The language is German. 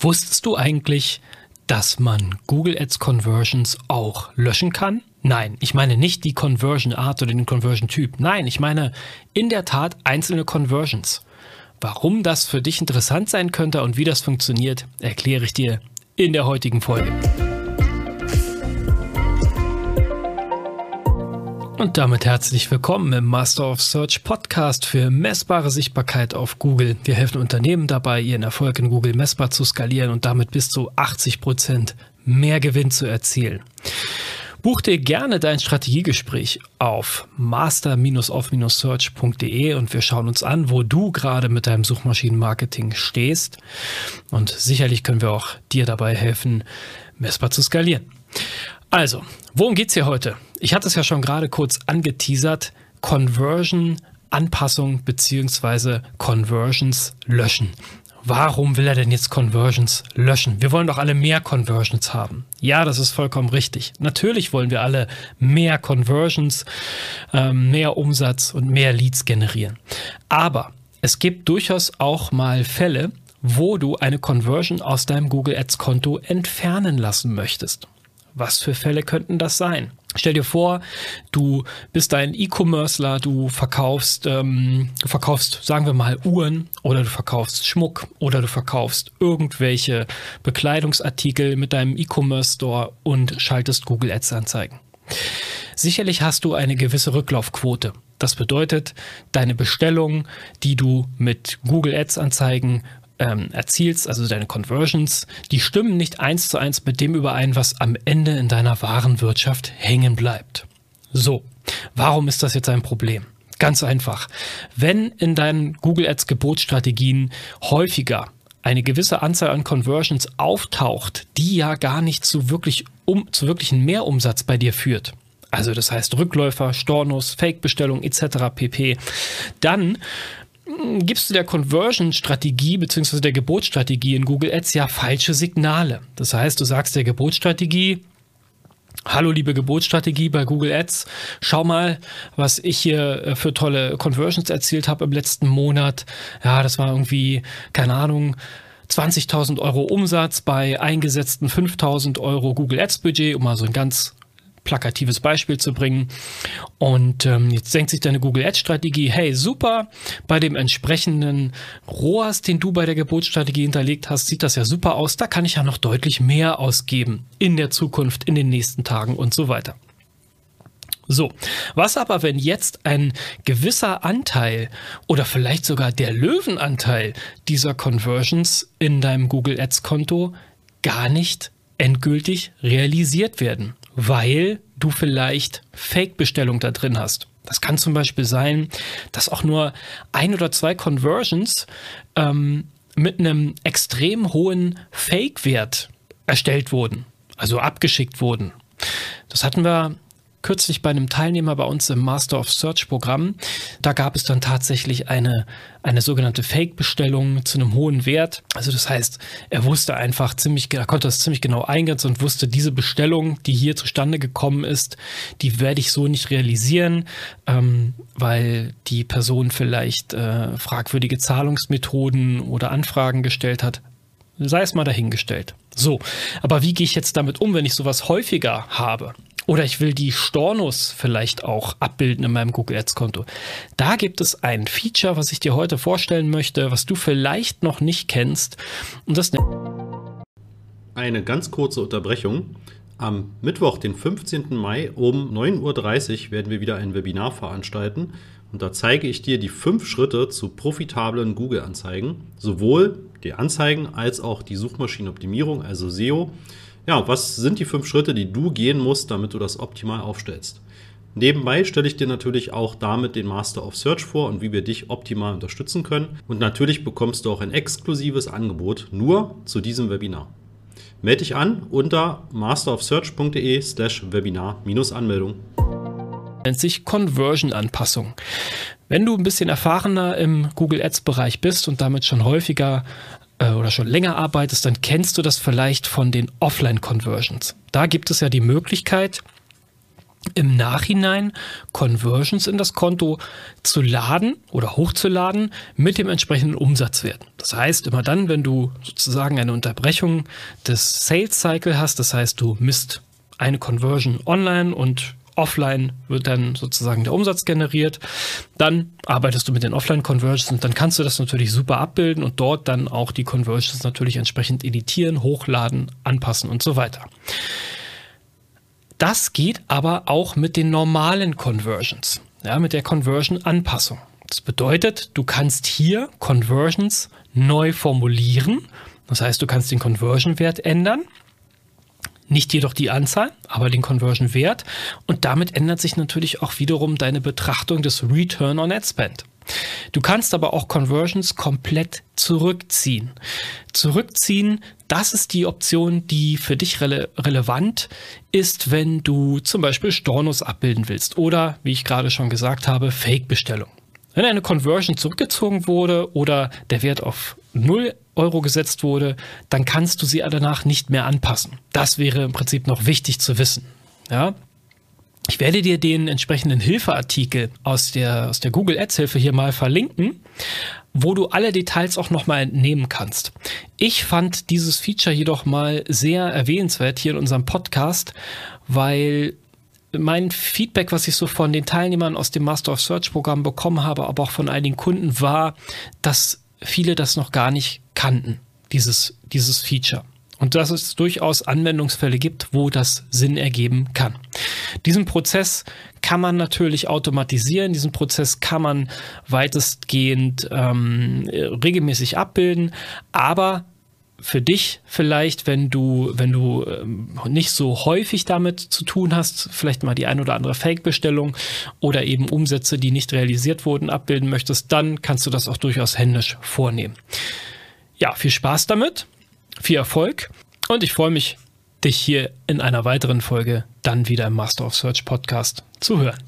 Wusstest du eigentlich, dass man Google Ads Conversions auch löschen kann? Nein, ich meine nicht die Conversion Art oder den Conversion Typ. Nein, ich meine in der Tat einzelne Conversions. Warum das für dich interessant sein könnte und wie das funktioniert, erkläre ich dir in der heutigen Folge. Und damit herzlich willkommen im Master of Search Podcast für messbare Sichtbarkeit auf Google. Wir helfen Unternehmen dabei, ihren Erfolg in Google messbar zu skalieren und damit bis zu 80 Prozent mehr Gewinn zu erzielen. Buch dir gerne dein Strategiegespräch auf master-of-search.de und wir schauen uns an, wo du gerade mit deinem Suchmaschinenmarketing stehst. Und sicherlich können wir auch dir dabei helfen, messbar zu skalieren. Also, worum geht's hier heute? Ich hatte es ja schon gerade kurz angeteasert. Conversion Anpassung beziehungsweise Conversions löschen. Warum will er denn jetzt Conversions löschen? Wir wollen doch alle mehr Conversions haben. Ja, das ist vollkommen richtig. Natürlich wollen wir alle mehr Conversions, ähm, mehr Umsatz und mehr Leads generieren. Aber es gibt durchaus auch mal Fälle, wo du eine Conversion aus deinem Google Ads Konto entfernen lassen möchtest. Was für Fälle könnten das sein? Stell dir vor, du bist ein E-Commercer, du verkaufst, ähm, du verkaufst, sagen wir mal, Uhren oder du verkaufst Schmuck oder du verkaufst irgendwelche Bekleidungsartikel mit deinem E-Commerce-Store und schaltest Google Ads-Anzeigen. Sicherlich hast du eine gewisse Rücklaufquote. Das bedeutet, deine Bestellung, die du mit Google Ads-Anzeigen ähm, erzielst, also deine Conversions, die stimmen nicht eins zu eins mit dem überein, was am Ende in deiner Warenwirtschaft hängen bleibt. So, warum ist das jetzt ein Problem? Ganz einfach. Wenn in deinen Google Ads Gebotsstrategien häufiger eine gewisse Anzahl an Conversions auftaucht, die ja gar nicht zu wirklich um, zu wirklichen Mehrumsatz bei dir führt. Also das heißt Rückläufer, Stornos, Fake-Bestellung etc. pp. Dann gibst du der Conversion-Strategie bzw. der Gebotsstrategie in Google Ads ja falsche Signale. Das heißt, du sagst der Gebotsstrategie, Hallo liebe Gebotsstrategie bei Google Ads. Schau mal, was ich hier äh, für tolle Conversions erzielt habe im letzten Monat. Ja, das war irgendwie, keine Ahnung, 20.000 Euro Umsatz bei eingesetzten 5.000 Euro Google Ads Budget, um mal so ein ganz plakatives Beispiel zu bringen. Und ähm, jetzt denkt sich deine Google Ads Strategie, hey, super, bei dem entsprechenden ROAS, den du bei der Gebotsstrategie hinterlegt hast, sieht das ja super aus. Da kann ich ja noch deutlich mehr ausgeben in der Zukunft, in den nächsten Tagen und so weiter. So, was aber, wenn jetzt ein gewisser Anteil oder vielleicht sogar der Löwenanteil dieser Conversions in deinem Google Ads Konto gar nicht endgültig realisiert werden? Weil du vielleicht Fake-Bestellung da drin hast. Das kann zum Beispiel sein, dass auch nur ein oder zwei Conversions ähm, mit einem extrem hohen Fake-Wert erstellt wurden, also abgeschickt wurden. Das hatten wir kürzlich bei einem Teilnehmer bei uns im Master of Search Programm. Da gab es dann tatsächlich eine, eine sogenannte Fake-Bestellung zu einem hohen Wert. Also das heißt, er wusste einfach ziemlich, er konnte das ziemlich genau eingrenzen und wusste, diese Bestellung, die hier zustande gekommen ist, die werde ich so nicht realisieren, ähm, weil die Person vielleicht äh, fragwürdige Zahlungsmethoden oder Anfragen gestellt hat. Sei es mal dahingestellt. So, aber wie gehe ich jetzt damit um, wenn ich sowas häufiger habe? Oder ich will die Stornos vielleicht auch abbilden in meinem Google Ads Konto. Da gibt es ein Feature, was ich dir heute vorstellen möchte, was du vielleicht noch nicht kennst. Und das eine ganz kurze Unterbrechung. Am Mittwoch, den 15. Mai um 9.30 Uhr werden wir wieder ein Webinar veranstalten. Und da zeige ich dir die fünf Schritte zu profitablen Google-Anzeigen. Sowohl die Anzeigen als auch die Suchmaschinenoptimierung, also SEO. Ja, was sind die fünf Schritte, die du gehen musst, damit du das optimal aufstellst? Nebenbei stelle ich dir natürlich auch damit den Master of Search vor und wie wir dich optimal unterstützen können. Und natürlich bekommst du auch ein exklusives Angebot nur zu diesem Webinar. Melde dich an unter masterofsearch.de slash Webinar-Anmeldung. Nennt sich Conversion-Anpassung. Wenn du ein bisschen erfahrener im Google Ads-Bereich bist und damit schon häufiger äh, oder schon länger arbeitest, dann kennst du das vielleicht von den Offline-Conversions. Da gibt es ja die Möglichkeit, im Nachhinein Conversions in das Konto zu laden oder hochzuladen mit dem entsprechenden Umsatzwert. Das heißt, immer dann, wenn du sozusagen eine Unterbrechung des Sales Cycle hast, das heißt, du misst eine Conversion online und offline wird dann sozusagen der Umsatz generiert. Dann arbeitest du mit den Offline-Conversions und dann kannst du das natürlich super abbilden und dort dann auch die Conversions natürlich entsprechend editieren, hochladen, anpassen und so weiter. Das geht aber auch mit den normalen Conversions, ja, mit der Conversion-Anpassung. Das bedeutet, du kannst hier Conversions neu formulieren. Das heißt, du kannst den Conversion-Wert ändern. Nicht jedoch die Anzahl, aber den Conversion-Wert. Und damit ändert sich natürlich auch wiederum deine Betrachtung des Return on Ad Spend. Du kannst aber auch Conversions komplett zurückziehen. Zurückziehen, das ist die Option, die für dich rele relevant ist, wenn du zum Beispiel Stornos abbilden willst oder, wie ich gerade schon gesagt habe, Fake-Bestellung. Wenn eine Conversion zurückgezogen wurde oder der Wert auf 0 Euro gesetzt wurde, dann kannst du sie danach nicht mehr anpassen. Das wäre im Prinzip noch wichtig zu wissen. Ja, ich werde dir den entsprechenden Hilfeartikel aus der, aus der Google Ads Hilfe hier mal verlinken, wo du alle Details auch nochmal entnehmen kannst. Ich fand dieses Feature jedoch mal sehr erwähnenswert hier in unserem Podcast, weil mein Feedback, was ich so von den Teilnehmern aus dem Master of Search Programm bekommen habe, aber auch von einigen Kunden war, dass viele das noch gar nicht kannten, dieses, dieses Feature. Und dass es durchaus Anwendungsfälle gibt, wo das Sinn ergeben kann. Diesen Prozess kann man natürlich automatisieren, diesen Prozess kann man weitestgehend ähm, regelmäßig abbilden, aber für dich vielleicht, wenn du, wenn du ähm, nicht so häufig damit zu tun hast, vielleicht mal die ein oder andere Fake-Bestellung oder eben Umsätze, die nicht realisiert wurden, abbilden möchtest, dann kannst du das auch durchaus händisch vornehmen. Ja, viel Spaß damit viel Erfolg und ich freue mich, dich hier in einer weiteren Folge dann wieder im Master of Search Podcast zu hören.